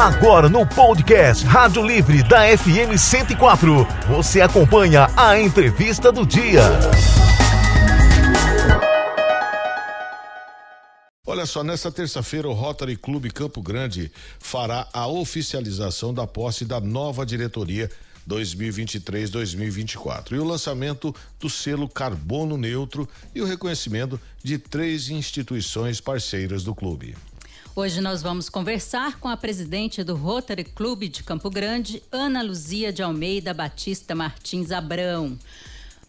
Agora no podcast Rádio Livre da FM 104, você acompanha a entrevista do dia. Olha só, nesta terça-feira o Rotary Clube Campo Grande fará a oficialização da posse da nova diretoria 2023-2024 e o lançamento do selo Carbono Neutro e o reconhecimento de três instituições parceiras do clube. Hoje nós vamos conversar com a presidente do Rotary Clube de Campo Grande, Ana Luzia de Almeida Batista Martins Abrão.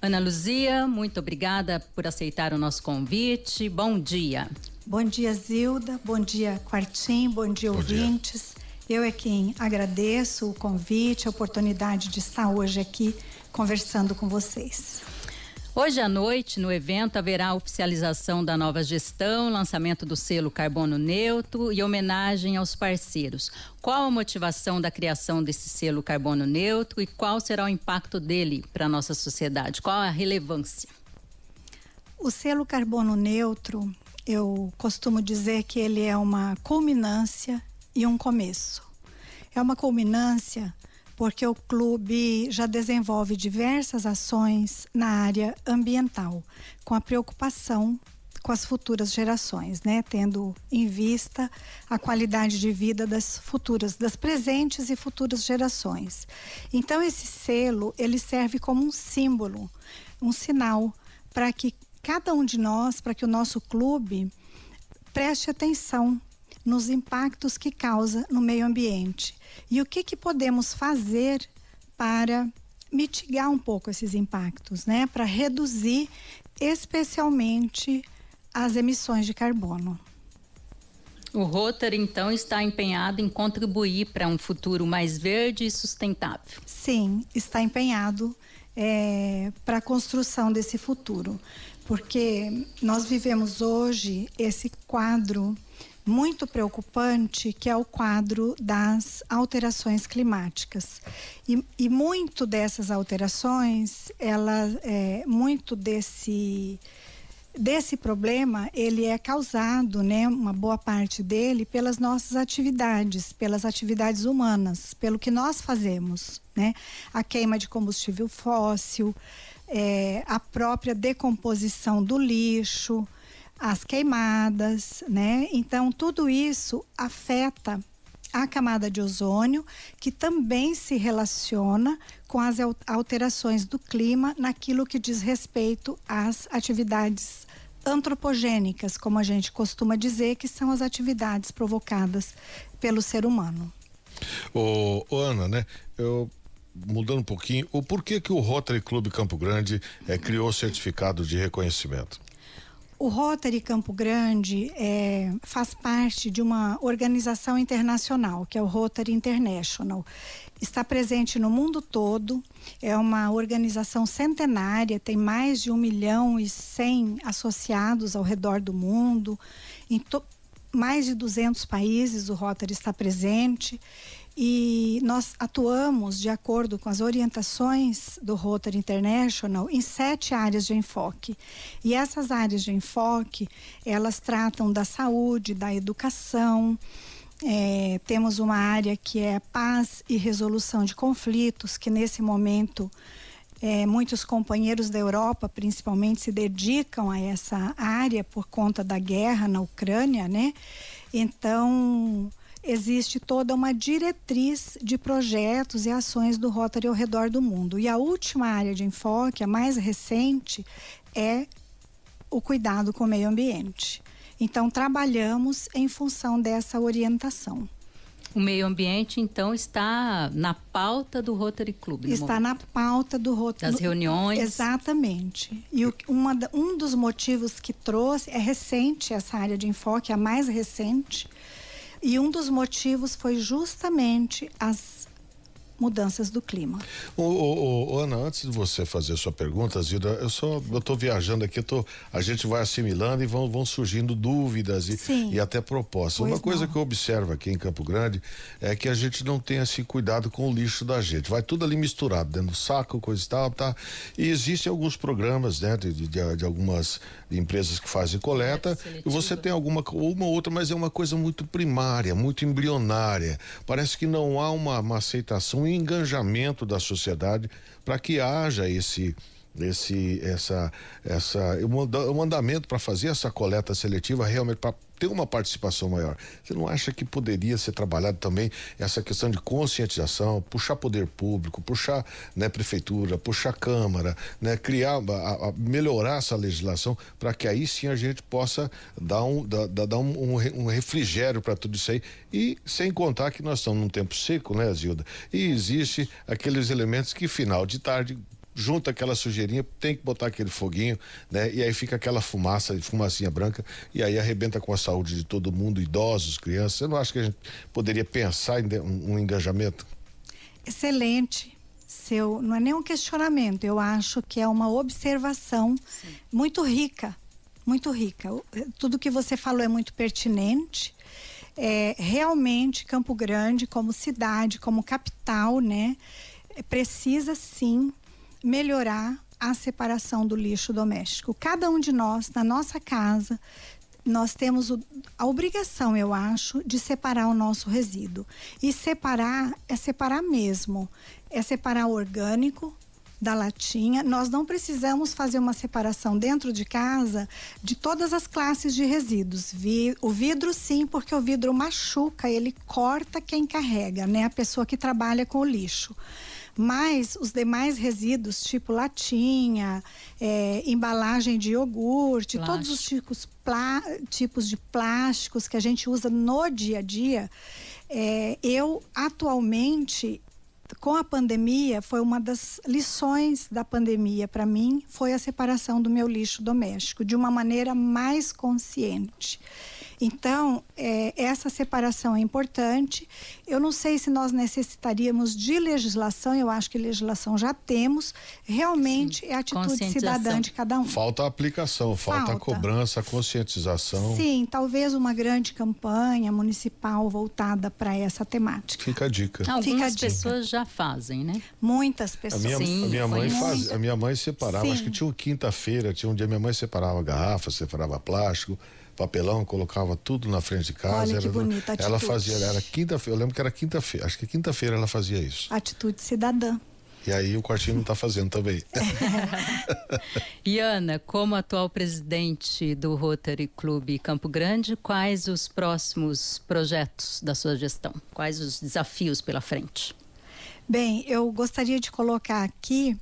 Ana Luzia, muito obrigada por aceitar o nosso convite. Bom dia. Bom dia, Zilda. Bom dia, Quartim. Bom dia, Bom ouvintes. Dia. Eu é quem agradeço o convite, a oportunidade de estar hoje aqui conversando com vocês. Hoje à noite, no evento, haverá a oficialização da nova gestão, lançamento do selo Carbono Neutro e homenagem aos parceiros. Qual a motivação da criação desse selo Carbono Neutro e qual será o impacto dele para a nossa sociedade? Qual a relevância? O selo Carbono Neutro, eu costumo dizer que ele é uma culminância e um começo. É uma culminância porque o clube já desenvolve diversas ações na área ambiental, com a preocupação com as futuras gerações, né? Tendo em vista a qualidade de vida das futuras, das presentes e futuras gerações. Então esse selo, ele serve como um símbolo, um sinal para que cada um de nós, para que o nosso clube preste atenção nos impactos que causa no meio ambiente e o que, que podemos fazer para mitigar um pouco esses impactos, né? Para reduzir especialmente as emissões de carbono. O Rotary, então, está empenhado em contribuir para um futuro mais verde e sustentável. Sim, está empenhado é, para a construção desse futuro, porque nós vivemos hoje esse quadro muito preocupante, que é o quadro das alterações climáticas. E, e muito dessas alterações, ela, é, muito desse desse problema ele é causado, né, uma boa parte dele pelas nossas atividades, pelas atividades humanas, pelo que nós fazemos, né, a queima de combustível fóssil, é, a própria decomposição do lixo, as queimadas, né? Então tudo isso afeta a camada de ozônio, que também se relaciona com as alterações do clima naquilo que diz respeito às atividades antropogênicas, como a gente costuma dizer, que são as atividades provocadas pelo ser humano. Ô, Ana, né? Eu mudando um pouquinho, o porquê que o Rotary Clube Campo Grande é, criou o certificado de reconhecimento? O Rotary Campo Grande é, faz parte de uma organização internacional, que é o Rotary International. Está presente no mundo todo, é uma organização centenária, tem mais de um milhão e cem associados ao redor do mundo. Em mais de 200 países o Rotary está presente e nós atuamos de acordo com as orientações do Rotary International em sete áreas de enfoque. E essas áreas de enfoque, elas tratam da saúde, da educação, é, temos uma área que é paz e resolução de conflitos, que nesse momento é, muitos companheiros da Europa, principalmente, se dedicam a essa área por conta da guerra na Ucrânia, né? Então, existe toda uma diretriz de projetos e ações do Rotary ao redor do mundo. E a última área de enfoque, a mais recente, é o cuidado com o meio ambiente. Então, trabalhamos em função dessa orientação. O meio ambiente, então, está na pauta do Rotary Club. Está na pauta do Rotary. Das reuniões. Exatamente. E o, uma, um dos motivos que trouxe é recente essa área de enfoque, a mais recente, e um dos motivos foi justamente as mudanças do clima. Ô, ô, ô, Ana, antes de você fazer a sua pergunta, Zilda, eu só eu tô viajando aqui, tô, a gente vai assimilando e vão, vão surgindo dúvidas e, e até propostas. Pois Uma coisa não. que eu observo aqui em Campo Grande é que a gente não tem assim cuidado com o lixo da gente. Vai tudo ali misturado, dentro do saco, coisa e tal, tá? E existem alguns programas, né, de, de, de algumas empresas que fazem coleta, e você tem alguma uma outra, mas é uma coisa muito primária, muito embrionária. Parece que não há uma, uma aceitação engajamento da sociedade para que haja esse esse essa essa um mandamento para fazer essa coleta seletiva realmente para ter uma participação maior. Você não acha que poderia ser trabalhado também essa questão de conscientização, puxar poder público, puxar né, prefeitura, puxar câmara, né, criar, a, a melhorar essa legislação para que aí sim a gente possa dar um, dar, dar um, um, um refrigério para tudo isso aí e sem contar que nós estamos num tempo seco, né, Zilda? E existe aqueles elementos que final de tarde junta aquela sujeirinha, tem que botar aquele foguinho, né? E aí fica aquela fumaça, fumacinha branca, e aí arrebenta com a saúde de todo mundo, idosos, crianças. Você não acha que a gente poderia pensar em um, um engajamento? Excelente. Seu, não é nem um questionamento, eu acho que é uma observação Sim. muito rica, muito rica. Tudo que você falou é muito pertinente. É, realmente Campo Grande, como cidade, como capital, né, precisa sim melhorar a separação do lixo doméstico. Cada um de nós, na nossa casa, nós temos a obrigação, eu acho, de separar o nosso resíduo. E separar é separar mesmo. É separar o orgânico da latinha. Nós não precisamos fazer uma separação dentro de casa de todas as classes de resíduos. O vidro, sim, porque o vidro machuca, ele corta quem carrega, né? A pessoa que trabalha com o lixo. Mas os demais resíduos, tipo latinha, é, embalagem de iogurte, Plástico. todos os tipos, plá, tipos de plásticos que a gente usa no dia a dia, é, eu atualmente com a pandemia, foi uma das lições da pandemia para mim, foi a separação do meu lixo doméstico de uma maneira mais consciente. Então, é, essa separação é importante. Eu não sei se nós necessitaríamos de legislação, eu acho que legislação já temos. Realmente Sim. é a atitude cidadã de cada um. Falta a aplicação, falta, falta, a cobrança, a conscientização. Sim, talvez uma grande campanha municipal voltada para essa temática. Fica a dica. Algumas Fica a dica. pessoas já fazem, né? Muitas pessoas. A minha, Sim, a minha mãe faz, a minha mãe separava, Sim. acho que tinha uma quinta-feira, tinha um dia minha mãe separava garrafa, separava plástico papelão, colocava tudo na frente de casa. Olha que ela, bonita ela fazia, era quinta-feira, eu lembro que era quinta-feira, acho que quinta-feira ela fazia isso. Atitude cidadã. E aí o quartinho não está fazendo também. e Ana, como atual presidente do Rotary Clube Campo Grande, quais os próximos projetos da sua gestão? Quais os desafios pela frente? Bem, eu gostaria de colocar aqui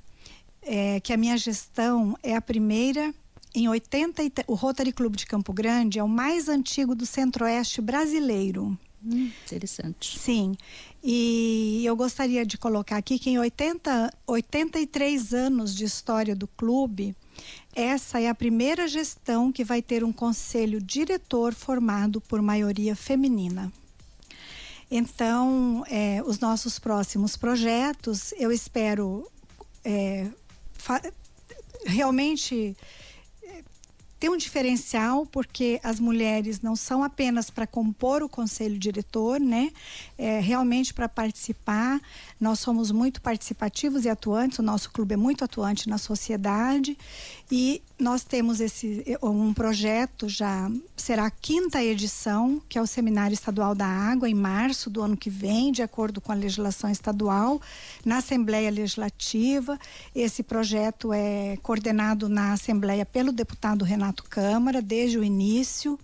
é, que a minha gestão é a primeira em 80, o Rotary Clube de Campo Grande é o mais antigo do Centro-Oeste brasileiro. Hum, interessante. Sim. E eu gostaria de colocar aqui que em 80, 83 anos de história do clube, essa é a primeira gestão que vai ter um conselho diretor formado por maioria feminina. Então, é, os nossos próximos projetos, eu espero é, realmente tem um diferencial porque as mulheres não são apenas para compor o conselho diretor, né? É, realmente para participar. Nós somos muito participativos e atuantes. O nosso clube é muito atuante na sociedade e nós temos esse um projeto já será a quinta edição, que é o Seminário Estadual da Água em março do ano que vem, de acordo com a legislação estadual, na Assembleia Legislativa. Esse projeto é coordenado na Assembleia pelo deputado Renato Renato Câmara desde o início.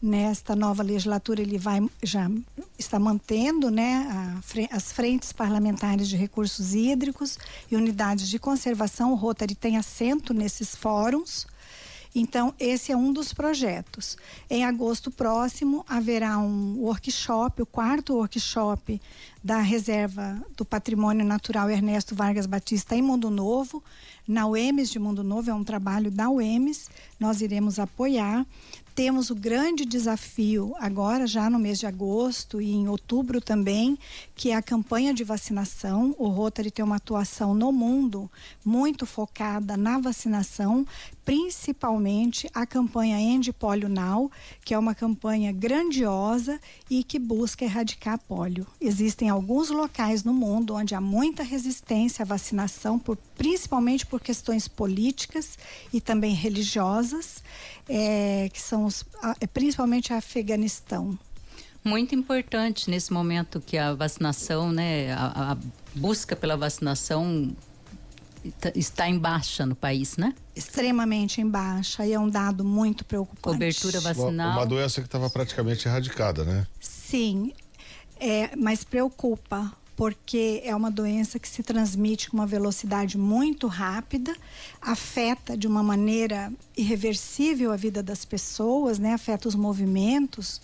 Nesta nova legislatura ele vai já está mantendo, né, a, as frentes parlamentares de recursos hídricos e unidades de conservação. O Rotary tem assento nesses fóruns. Então, esse é um dos projetos. Em agosto próximo, haverá um workshop, o quarto workshop da Reserva do Patrimônio Natural Ernesto Vargas Batista em Mundo Novo, na UEMS de Mundo Novo, é um trabalho da UEMS, nós iremos apoiar. Temos o grande desafio agora, já no mês de agosto e em outubro também, que é a campanha de vacinação. O Rotary tem uma atuação no mundo muito focada na vacinação, principalmente a campanha End Polio Now, que é uma campanha grandiosa e que busca erradicar polio. Existem alguns locais no mundo onde há muita resistência à vacinação, por, principalmente por questões políticas e também religiosas é, que são os, é, principalmente Afeganistão. Muito importante nesse momento que a vacinação, né, a, a busca pela vacinação está em baixa no país, né? Extremamente em baixa e é um dado muito preocupante. Cobertura vacinal. Uma, uma doença que estava praticamente erradicada, né? Sim, é, mas preocupa porque é uma doença que se transmite com uma velocidade muito rápida, afeta de uma maneira irreversível a vida das pessoas, né? Afeta os movimentos.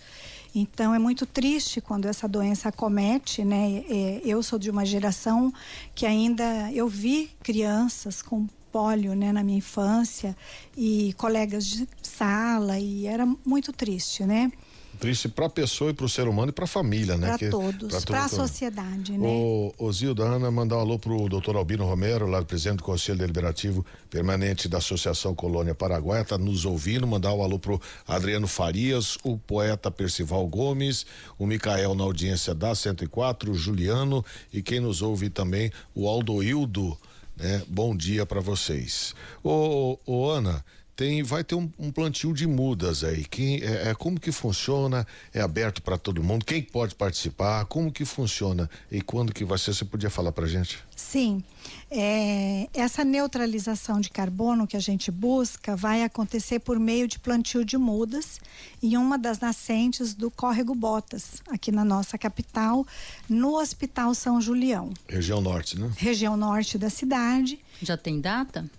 Então é muito triste quando essa doença acomete, né? É, eu sou de uma geração que ainda eu vi crianças com pólio, né, na minha infância e colegas de sala e era muito triste, né? Triste para a pessoa e para o ser humano e para a família, né? Para todos, para a sociedade, né? O, o Zilda, Ana, mandar um alô para o doutor Albino Romero, lá presidente do Conselho Deliberativo Permanente da Associação Colônia Paraguai, está nos ouvindo, mandar um alô para o Adriano Farias, o poeta Percival Gomes, o Micael na audiência da 104, o Juliano e quem nos ouve também, o Aldoildo, né? Bom dia para vocês. Ô, ô Ana, tem vai ter um, um, plantio de mudas aí. Quem, é, é como que funciona? É aberto para todo mundo? Quem pode participar? Como que funciona? E quando que vai ser? Você podia falar para gente? Sim. É, essa neutralização de carbono que a gente busca vai acontecer por meio de plantio de mudas em uma das nascentes do Córrego Botas, aqui na nossa capital, no Hospital São Julião. Região Norte, né? Região Norte da cidade. Já tem data?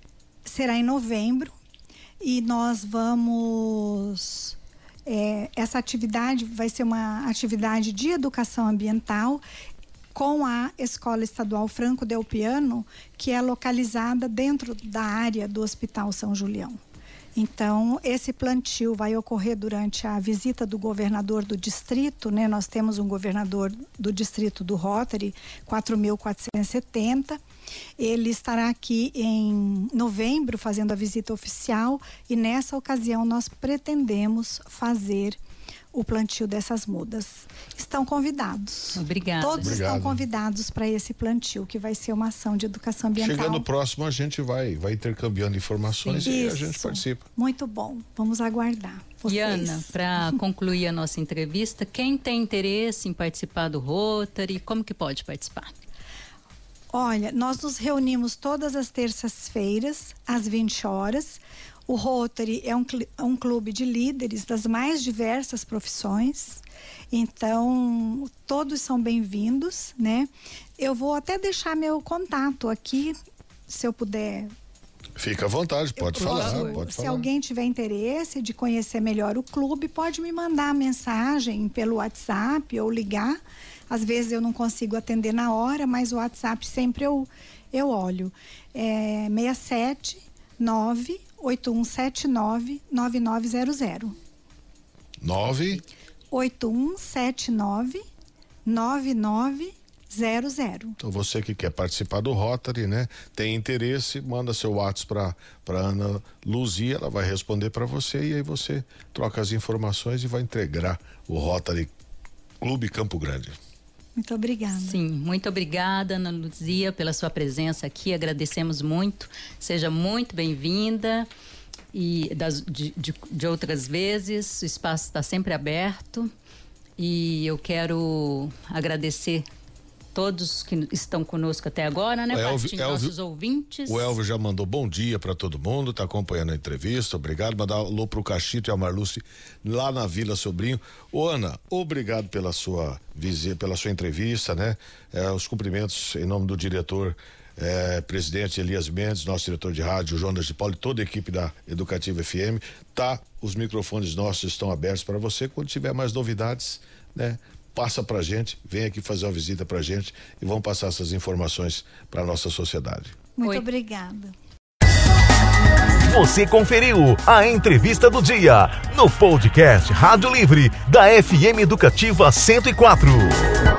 Será em novembro e nós vamos. É, essa atividade vai ser uma atividade de educação ambiental com a Escola Estadual Franco Del Piano, que é localizada dentro da área do Hospital São Julião. Então, esse plantio vai ocorrer durante a visita do governador do distrito, né? Nós temos um governador do distrito do Rotary, 4.470. Ele estará aqui em novembro fazendo a visita oficial e nessa ocasião nós pretendemos fazer o plantio dessas mudas. Estão convidados. Obrigada. Todos Obrigado. estão convidados para esse plantio, que vai ser uma ação de educação ambiental. Chegando próximo, a gente vai, vai intercambiando informações Sim. e Isso. a gente participa. Muito bom. Vamos aguardar. Vocês. Ana, para concluir a nossa entrevista, quem tem interesse em participar do Rotary, como que pode participar? Olha, nós nos reunimos todas as terças-feiras, às 20 horas. O Rotary é um, um clube de líderes das mais diversas profissões. Então, todos são bem-vindos, né? Eu vou até deixar meu contato aqui, se eu puder. Fica à vontade, pode eu, falar. Posso, pode se falar. alguém tiver interesse de conhecer melhor o clube, pode me mandar mensagem pelo WhatsApp ou ligar às vezes eu não consigo atender na hora, mas o WhatsApp sempre eu, eu olho. É 67 98179 9900. 9 8179 9900. Então você que quer participar do Rotary, né? Tem interesse, manda seu WhatsApp para para Ana Luzia, ela vai responder para você e aí você troca as informações e vai entregar o Rotary Clube Campo Grande. Muito obrigada. Sim, muito obrigada, Ana Luzia, pela sua presença aqui. Agradecemos muito. Seja muito bem-vinda. E das, de, de, de outras vezes, o espaço está sempre aberto. E eu quero agradecer todos que estão conosco até agora, né? Elvio, Elvio, nossos ouvintes. O Elvio já mandou bom dia para todo mundo, está acompanhando a entrevista. Obrigado. Mandar alô pro Cachito e a Marluce lá na Vila Sobrinho. Ô, Ana, obrigado pela sua visita, pela sua entrevista, né? É, os cumprimentos em nome do diretor. É, presidente Elias Mendes, nosso diretor de rádio, Jonas de Paulo e toda a equipe da Educativa FM. Tá, os microfones nossos estão abertos para você quando tiver mais novidades, né? Passa para gente, vem aqui fazer uma visita para gente e vão passar essas informações para nossa sociedade. Muito Oi. obrigada. Você conferiu a entrevista do dia no podcast Rádio Livre da FM Educativa 104.